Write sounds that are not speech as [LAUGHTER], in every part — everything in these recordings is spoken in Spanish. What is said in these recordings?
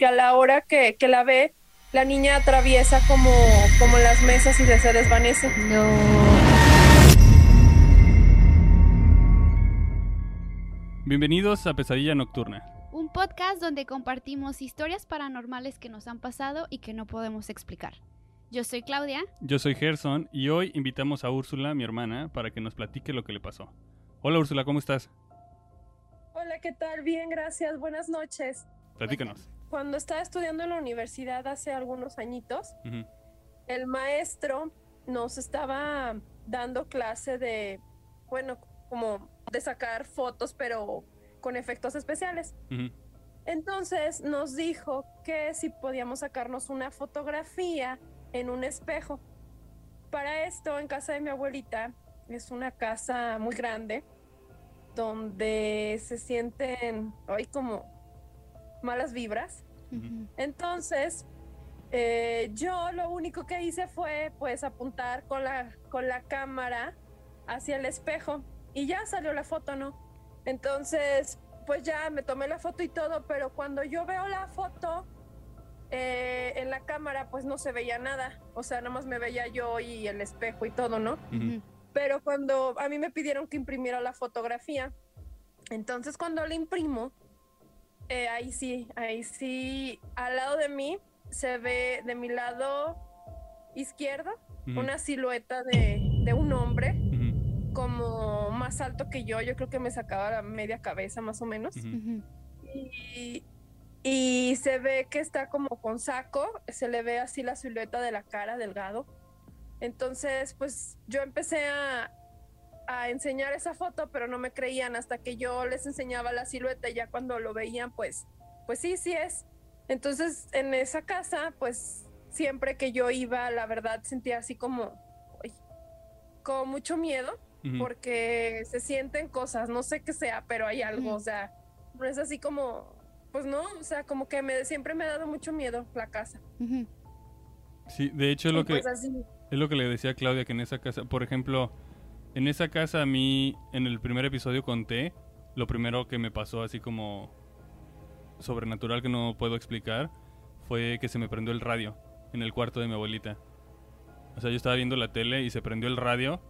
que a la hora que, que la ve, la niña atraviesa como, como las mesas y se desvanece. No. Bienvenidos a Pesadilla Nocturna. Un podcast donde compartimos historias paranormales que nos han pasado y que no podemos explicar. Yo soy Claudia. Yo soy Gerson y hoy invitamos a Úrsula, mi hermana, para que nos platique lo que le pasó. Hola Úrsula, ¿cómo estás? Hola, ¿qué tal? Bien, gracias. Buenas noches. Platícanos. Cuando estaba estudiando en la universidad hace algunos añitos, el maestro nos estaba dando clase de, bueno, como de sacar fotos, pero con efectos especiales. Entonces nos dijo que si podíamos sacarnos una fotografía en un espejo. Para esto, en casa de mi abuelita, es una casa muy grande, donde se sienten hoy como malas vibras. Entonces, eh, yo lo único que hice fue pues apuntar con la, con la cámara hacia el espejo y ya salió la foto, ¿no? Entonces, pues ya me tomé la foto y todo, pero cuando yo veo la foto eh, en la cámara, pues no se veía nada. O sea, nada más me veía yo y el espejo y todo, ¿no? Pero cuando a mí me pidieron que imprimiera la fotografía, entonces cuando la imprimo, eh, ahí sí, ahí sí, al lado de mí se ve de mi lado izquierdo una silueta de, de un hombre como más alto que yo, yo creo que me sacaba la media cabeza más o menos. Y, y se ve que está como con saco, se le ve así la silueta de la cara delgado. Entonces, pues yo empecé a, a enseñar esa foto, pero no me creían hasta que yo les enseñaba la silueta y ya cuando lo veían, pues, pues sí, sí es. Entonces, en esa casa, pues siempre que yo iba, la verdad sentía así como, uy, como mucho miedo Ujú. porque se sienten cosas, no sé qué sea, pero hay algo, Ujú. o sea, no es así como, pues no, o sea, como que me, siempre me ha dado mucho miedo la casa. Ujú. Sí, de hecho es Y lo que pues así, es lo que le decía a Claudia que en esa casa, por ejemplo, en esa casa a mí en el primer episodio conté lo primero que me pasó así como sobrenatural que no puedo explicar fue que se me prendió el radio en el cuarto de mi abuelita. O sea, yo estaba viendo la tele y se prendió el radio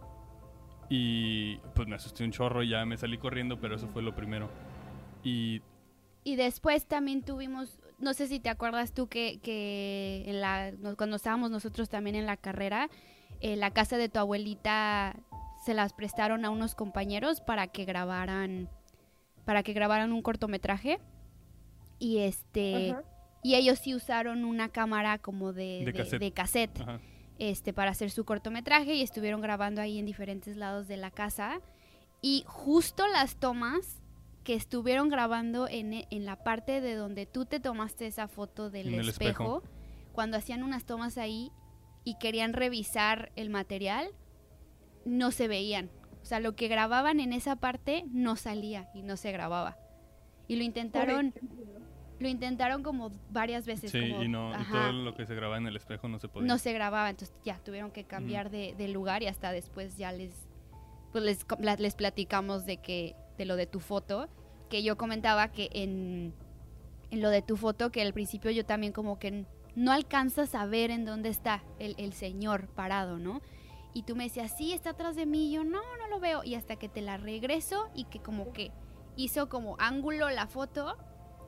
y pues me asusté un chorro y ya me salí corriendo, pero eso fue lo primero. Y Y después también tuvimos, no sé si te acuerdas tú que, que cuando estábamos nosotros también en la carrera, eh, la casa de tu abuelita se las prestaron a unos compañeros para que grabaran, para que grabaran un cortometraje. Y este, ajá, y ellos sí usaron una cámara como de, De de- cassette. de cassette. ajá, este, para hacer su cortometraje y estuvieron grabando ahí en diferentes lados de la casa. Y justo las tomas que estuvieron grabando en, e- en la parte de donde tú te tomaste esa foto del espejo, espejo. cuando hacían unas tomas ahí y querían revisar el material, no se veían. O sea, lo que grababan en esa parte no salía y no se grababa. Y lo intentaron, lo intentaron como varias veces. sí, como, y no y todo lo que se grababa en el espejo no se podía. no se grababa, entonces ya tuvieron que cambiar de, de lugar y hasta después ya les pues les, les platicamos de que de lo de tu foto, que yo comentaba que en, en lo de tu foto que al principio yo también como que no alcanzas a ver en dónde está el, el señor parado, ¿no? Y tú me decías, sí, está atrás de mí, y yo no, no lo veo, y hasta que te la regreso y que como que hizo como ángulo la foto,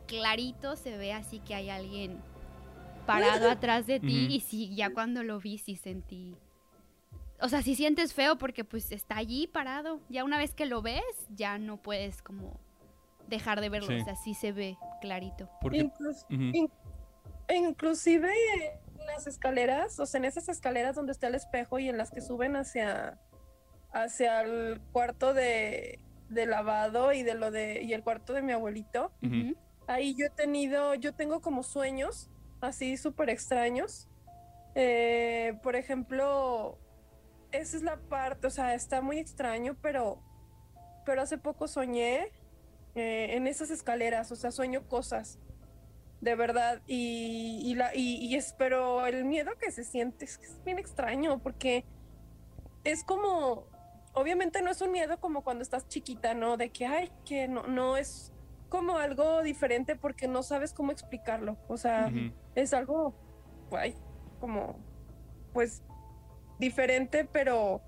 clarito se ve así que hay alguien parado [LAUGHS] atrás de ti y sí, ya cuando lo vi sí sentí... O sea, si sientes feo porque pues está allí parado. Ya una vez que lo ves, ya no puedes como dejar de verlo. Sí. O sea, sí se ve clarito. Porque inclus- ujú, in- inclusive las escaleras, o sea, en esas escaleras donde está el espejo y en las que suben hacia, hacia el cuarto de, de lavado y de lo de, y el cuarto de mi abuelito. Ahí yo he tenido, yo tengo como sueños así súper extraños. Eh, por ejemplo, esa es la parte, o sea, está muy extraño, pero, pero hace poco soñé eh, en esas escaleras, o sea, sueño cosas, de verdad, y, y la, y, y es, pero el miedo que se siente es, es bien extraño, porque es como, obviamente no es un miedo como cuando estás chiquita, ¿no? De que, ay, que no, no es como algo diferente porque no sabes cómo explicarlo. O sea, es algo, guay, como, pues, diferente, pero,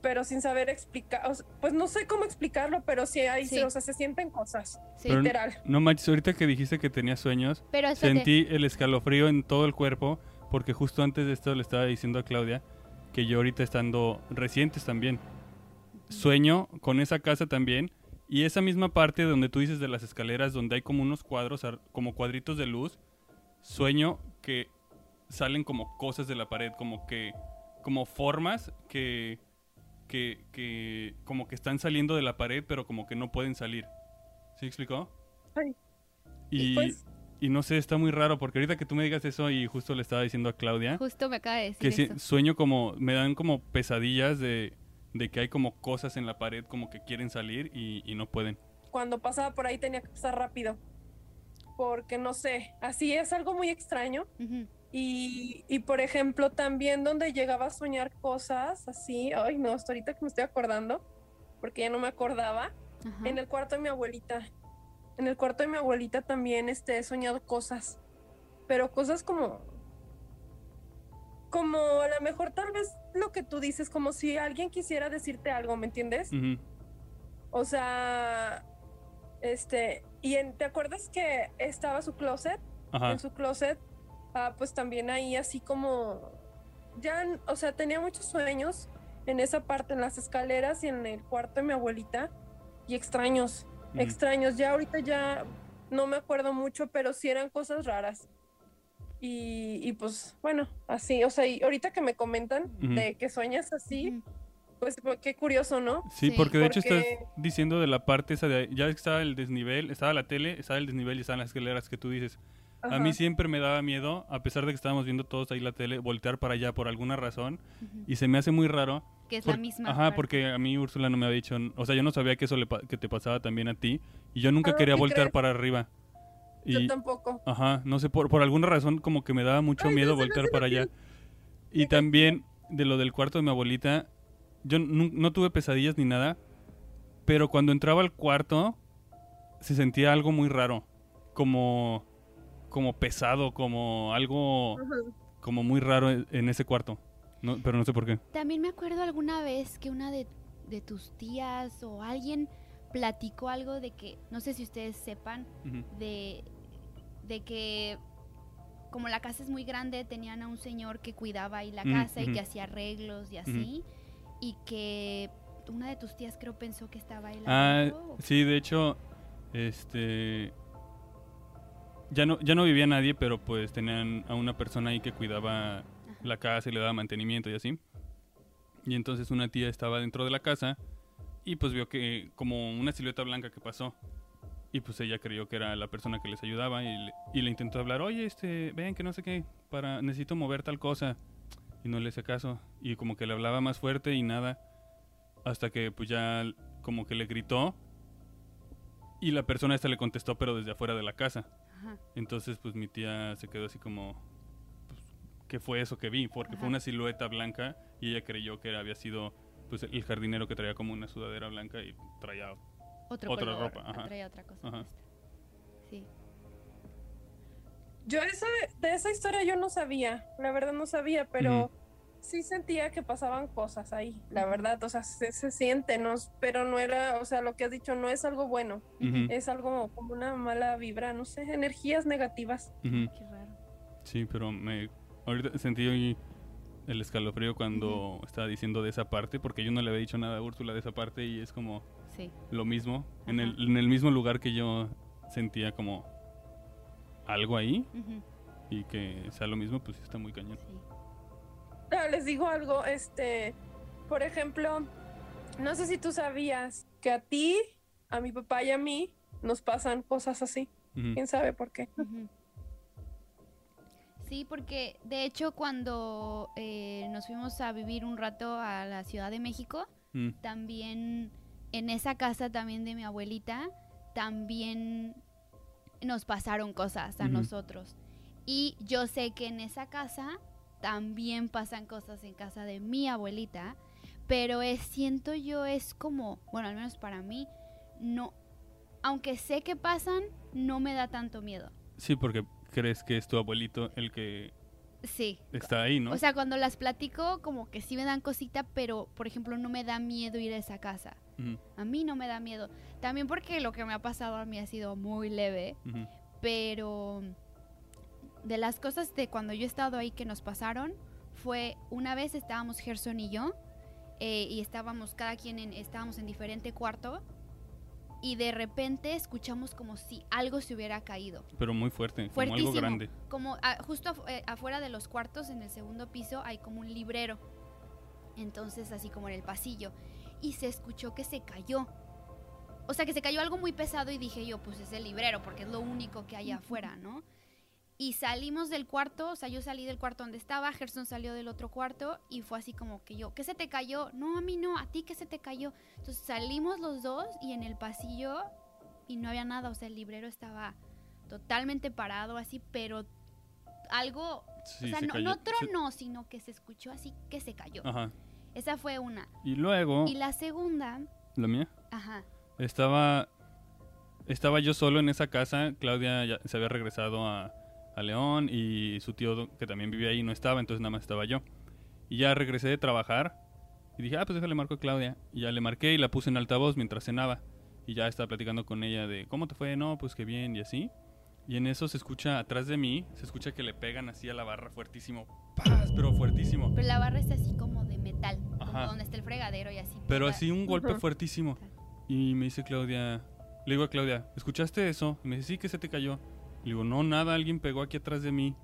pero sin saber explicar. o sea, pues no sé cómo explicarlo, pero sí hay, Sí. o sea, se sienten cosas, Sí, literal. No manches, ahorita que dijiste que tenías sueños, pero sentí el escalofrío en todo el cuerpo porque justo antes de esto le estaba diciendo a Claudia que yo ahorita estando recientes también sueño con esa casa también y esa misma parte donde tú dices de las escaleras donde hay como unos cuadros como cuadritos de luz sueño que salen como cosas de la pared como que como formas que que, que como que están saliendo de la pared pero como que no pueden salir ¿sí explicó? Ay. y Pues, y no sé, está muy raro porque ahorita que tú me digas eso y justo le estaba diciendo a Claudia justo me acaba de decir que eso. sueño como, me dan como pesadillas de, de que hay como cosas en la pared como que quieren salir y, y no pueden. cuando pasaba por ahí tenía que pasar rápido. Porque no sé, así es algo muy extraño. Y, y, por ejemplo, también donde llegaba a soñar cosas así, ay no, hasta ahorita que me estoy acordando, porque ya no me acordaba, Ajá. en el cuarto de mi abuelita. En el cuarto de mi abuelita también este, he soñado cosas, pero cosas como, como a lo mejor tal vez lo que tú dices, como si alguien quisiera decirte algo, ¿me entiendes? O sea, este, y en- ¿te acuerdas que estaba su closet? Ajá. en su closet, ah, pues también ahí así como, ya, o sea, tenía muchos sueños en esa parte, en las escaleras y en el cuarto de mi abuelita, y extraños, extraños, ya ahorita ya no me acuerdo mucho, pero sí eran cosas raras. Y, y pues bueno, así, o sea, y ahorita que me comentan de que sueñas así, pues, qué curioso, ¿no? Sí, Sí. porque de hecho Porque- estás diciendo de la parte esa de ahí, ya estaba el desnivel, estaba la tele, estaba el desnivel y estaban las escaleras que tú dices. A mí Ajá. siempre me daba miedo, a pesar de que estábamos viendo todos ahí la tele, voltear para allá por alguna razón Ujú. y se me hace muy raro. que es por- la misma Ajá, parte. porque a mí Úrsula no me había dicho, o sea, yo no sabía que eso le que te pasaba también a ti y yo nunca Ah, quería ¿qué voltear crees? para arriba. Yo Y, tampoco. Ajá, no sé, por, por alguna razón como que me daba mucho Ay, miedo no, voltear para allá. Y también de lo del cuarto de mi abuelita, yo no tuve pesadillas ni nada, pero cuando entraba al cuarto se sentía algo muy raro, como como pesado, como algo como muy raro en en ese cuarto. No, pero no sé por qué. También me acuerdo alguna vez que una de, de tus tías o alguien platicó algo de que, no sé si ustedes sepan, de, de que como la casa es muy grande, tenían a un señor que cuidaba ahí la Mm, casa y que hacía arreglos y así, y que una de tus tías creo pensó que estaba él Ah, sí, de hecho, este ya no ya no vivía nadie, pero pues tenían a una persona ahí que cuidaba Ajá. la casa y le daba mantenimiento y así. Y entonces una tía estaba dentro de la casa y pues vio que como una silueta blanca que pasó. Y pues ella creyó que era la persona que les ayudaba y le, y le intentó hablar, oye, este, ven que no sé qué, para, necesito mover tal cosa. Y no le hice caso. Y como que le hablaba más fuerte y nada. Hasta que pues ya como que le gritó. Y la persona esta le contestó pero desde afuera de la casa. Ajá. Entonces, pues mi tía se quedó así como, pues, ¿qué fue eso que vi? Porque Ajá. fue una silueta blanca y ella creyó que había sido, pues, el jardinero que traía como una sudadera blanca y traía... Otro Otra color, ropa, ajá. traía otra cosa. Yo esa, de esa historia yo no sabía, la verdad no sabía, pero sí sentía que pasaban cosas ahí, la verdad, o sea, se, se siente, ¿no? pero no era, o sea, lo que has dicho no es algo bueno, es algo como una mala vibra, no sé, energías negativas. Qué raro. Sí, pero me... Ahorita sentí el escalofrío cuando estaba diciendo de esa parte, porque yo no le había dicho nada a Úrsula de esa parte y es como Sí. lo mismo. En el, en el mismo lugar que yo sentía como algo ahí y que sea lo mismo, pues sí está muy cañón. sí. Les digo algo, este, por ejemplo, no sé si tú sabías que a ti, a mi papá y a mí nos pasan cosas así, quién sabe por qué. Sí, porque de hecho cuando eh, nos fuimos a vivir un rato a la Ciudad de México, mm, también en esa casa también de mi abuelita, también nos pasaron cosas a nosotros. Y yo sé que en esa casa también pasan cosas en casa de mi abuelita, pero es, siento yo, es como, bueno, al menos para mí, no, aunque sé que pasan, no me da tanto miedo. Sí, porque crees que es tu abuelito el que Sí. está ahí, ¿no? O sea, cuando las platico, como que sí me dan cosita, pero por ejemplo, no me da miedo ir a esa casa. A mí no me da miedo. También porque lo que me ha pasado a mí ha sido muy leve, pero de las cosas de cuando yo he estado ahí que nos pasaron, fue una vez estábamos Gerson y yo, eh, y estábamos cada quien en, estábamos en diferente cuarto, y de repente escuchamos como si algo se hubiera caído. Pero muy fuerte, como algo Fuertísimo. grande. Como ah, justo afu- eh, afuera de los cuartos, en el segundo piso, hay como un librero. Entonces, así como en el pasillo. Y se escuchó que se cayó. O sea, que se cayó algo muy pesado y dije yo, pues es el librero, porque es lo único que hay afuera, ¿no? Y salimos del cuarto, o sea, yo salí del cuarto donde estaba, Gerson salió del otro cuarto y fue así como que yo, ¿qué se te cayó? No, a mí no, a ti qué se te cayó. Entonces salimos los dos y en el pasillo y no había nada, o sea, el librero estaba totalmente parado así, pero algo, Sí, o sea, se no, no Se- tronó, sino que se escuchó así que se cayó. Ajá. Esa fue una. Y luego, Y la segunda, la mía, ajá, estaba estaba yo solo en esa casa, Claudia ya se había regresado a, a León y su tío que también vivía ahí no estaba, entonces nada más estaba yo. Y ya regresé de trabajar y dije, ah, pues déjale marco a Claudia. Y ya le marqué y la puse en altavoz mientras cenaba. Y ya estaba platicando con ella de, ¿cómo te fue? No, pues que bien y así. Y en eso se escucha atrás de mí, se escucha que le pegan así a la barra fuertísimo. ¡Paz! Pero fuertísimo. pero la barra es así como de metal, como Ajá. donde está el fregadero y así. Pero pega- así un golpe Ujú. fuertísimo. Y me dice Claudia, le digo a Claudia, ¿escuchaste eso? Y me dice, sí, que se te cayó. Le digo, no, nada, alguien pegó aquí atrás de mí.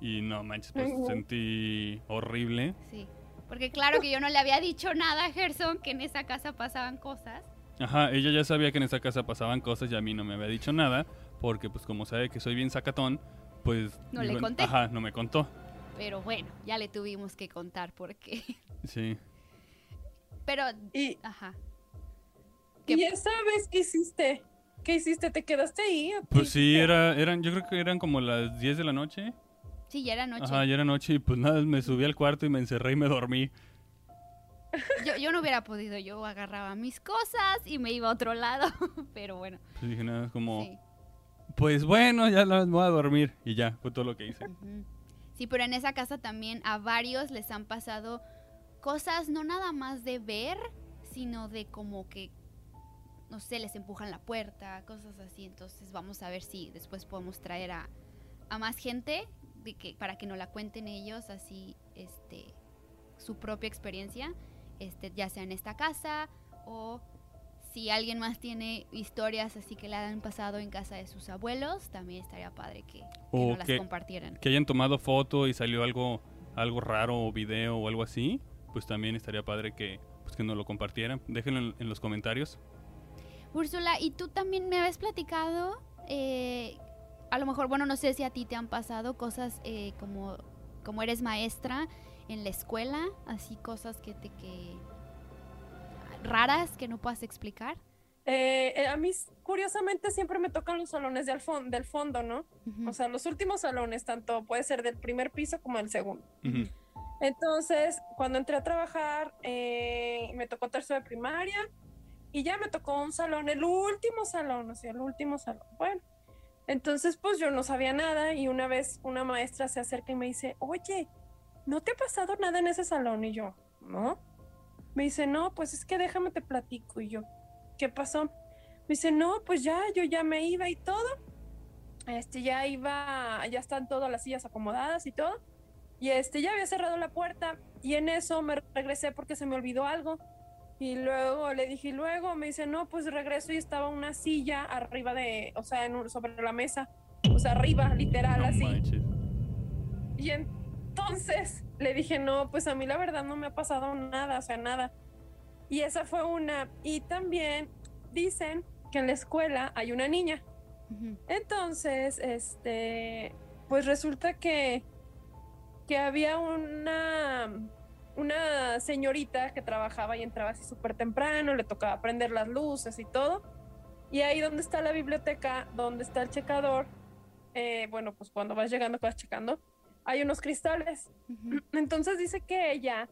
Y no manches, pues Ay, no. sentí horrible. Sí, porque claro que yo no le había dicho nada a Gerson que en esa casa pasaban cosas. Ajá, ella ya sabía que en esa casa pasaban cosas y a mí no me había dicho nada. Porque pues como sabe que soy bien sacatón, pues... No le conté. Ajá, no me contó. Pero bueno, ya le tuvimos que contar porque... Sí. Pero, Y, ajá. ¿Qué? y esa vez que hiciste, ¿qué hiciste? ¿Te quedaste ahí? Pues sí, era, eran, yo creo que eran como las 10 de la noche. Sí, ya era noche. Ajá, ya era noche y pues nada, me subí al cuarto y me encerré y me dormí. Yo, yo no hubiera podido, yo agarraba mis cosas y me iba a otro lado. [LAUGHS] Pero bueno, Pues dije nada, como... sí. Pues bueno, ya la voy a dormir. Y ya, fue todo lo que hice. Sí, pero en esa casa también a varios les han pasado cosas no nada más de ver, sino de como que, no sé, les empujan la puerta, cosas así. Entonces vamos a ver si después podemos traer a, a más gente de que, para que nos la cuenten ellos, así, este, su propia experiencia, este, ya sea en esta casa o si alguien más tiene historias así que le han pasado en casa de sus abuelos, también estaría padre que, que O nos las que- compartieran. Que hayan tomado foto y salió algo, algo raro o video o algo así, pues también estaría padre que, pues que nos lo compartieran. Déjenlo en, en los comentarios. Úrsula, ¿y tú también me habías platicado? eh, a lo mejor, bueno, no sé si a ti te han pasado cosas eh, como, como eres maestra en la escuela, así cosas que te que raras que no puedas explicar. Eh, eh, a mí, curiosamente, siempre me tocan los salones del, fon- del fondo, ¿no? Ujú. O sea, los últimos salones, tanto puede ser del primer piso como del segundo. Ujú. Entonces, cuando entré a trabajar, eh, me tocó tercero de primaria y ya me tocó un salón, el último salón, o sea, el último salón. Bueno, entonces pues yo no sabía nada y una vez una maestra se acerca y me dice, oye, ¿no te ha pasado nada en ese salón? Y yo, ¿no? Me dice, no, pues es que déjame te platico. Y yo, ¿qué pasó? Me dice, no, pues ya, yo ya me iba y todo. Este, ya iba, ya están todas las sillas acomodadas y todo. Y este, ya había cerrado la puerta y en eso me regresé porque se me olvidó algo. Y luego le dije, y luego me dice, no, pues regreso y estaba una silla arriba de, o sea, en un- sobre la mesa. O sea, arriba, literal, No así. manches. Y entonces le dije, no, pues a mí la verdad no me ha pasado nada, o sea, nada. Y esa fue una. Y también dicen que en la escuela hay una niña. Entonces, este, pues resulta que, que había una, una señorita que trabajaba y entraba así súper temprano, le tocaba prender las luces y todo. Y ahí donde está la biblioteca, donde está el checador, eh, bueno, pues cuando vas llegando, vas checando, hay unos cristales. Entonces dice que ella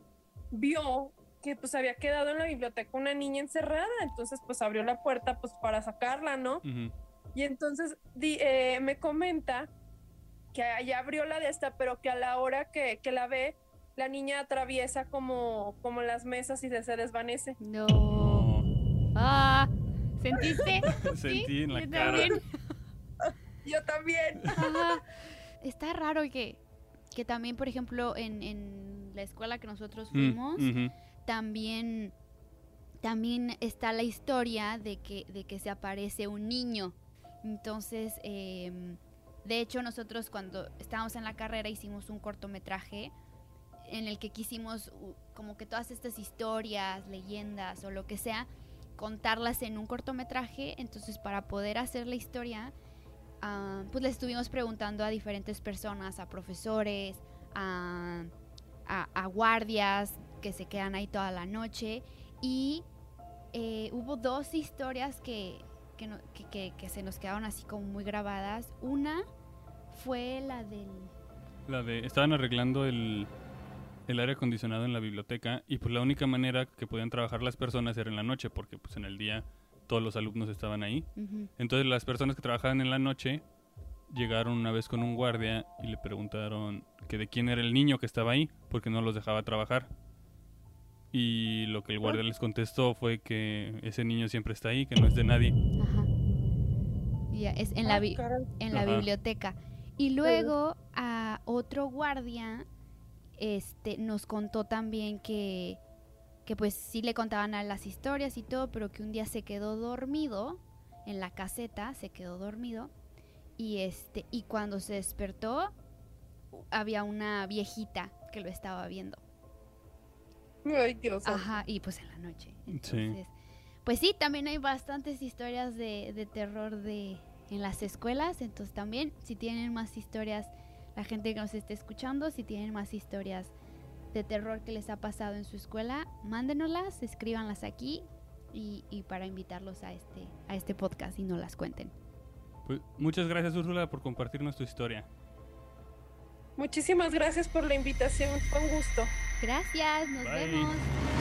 vio que pues había quedado en la biblioteca una niña encerrada, entonces pues abrió la puerta pues para sacarla, ¿no? Y entonces di- eh, me comenta que ya abrió la de esta, pero que a la hora que, que la ve, la niña atraviesa como, como las mesas y se, se desvanece. No. Ah, ¿sentiste? [LAUGHS] Sentí en la yo cara. también. [LAUGHS] Yo también. Ajá. Está raro que, que también, por ejemplo, en, en la escuela que nosotros Mm, fuimos, también, también está la historia de que, de que se aparece un niño. Entonces, em, de hecho, nosotros cuando estábamos en la carrera hicimos un cortometraje en el que quisimos como que todas estas historias, leyendas o lo que sea, contarlas en un cortometraje. Entonces, para poder hacer la historia, ah, pues le estuvimos preguntando a diferentes personas, a profesores, a, guardias que se quedan ahí toda la noche. Y eh, hubo dos historias que- que- que se nos quedaron así como muy grabadas. Una fue la del... La de, estaban arreglando el, el aire acondicionado en la biblioteca y pues la única manera que podían trabajar las personas era en la noche porque pues en el día todos los alumnos estaban ahí. Entonces las personas que trabajaban en la noche llegaron una vez con un guardia y le preguntaron que de quién era el niño que estaba ahí porque no los dejaba trabajar. Y lo que el guardia les contestó fue que ese niño siempre está ahí, que no es de nadie. Ajá. Ya, es en la, Ah, bi- en la Ajá. biblioteca. Y luego a otro guardia este, nos contó también que, que pues sí le contaban a las historias y todo, pero que un día se quedó dormido en la caseta, se quedó dormido. Y este, y cuando se despertó, había una viejita que lo estaba viendo. Ay, Dios. Ajá, y pues en la noche. Entonces, pues sí, también hay bastantes historias de, de terror de en las escuelas. Entonces también, si tienen más historias, la gente que nos esté escuchando, si tienen más historias de terror que les ha pasado en su escuela, mándenoslas, escríbanlas aquí y, y para invitarlos a este, a este podcast y no las cuenten. Pues, muchas gracias Úrsula por compartirnos tu historia. Muchísimas gracias por la invitación. Fue un gusto. Gracias, nos Bye. vemos.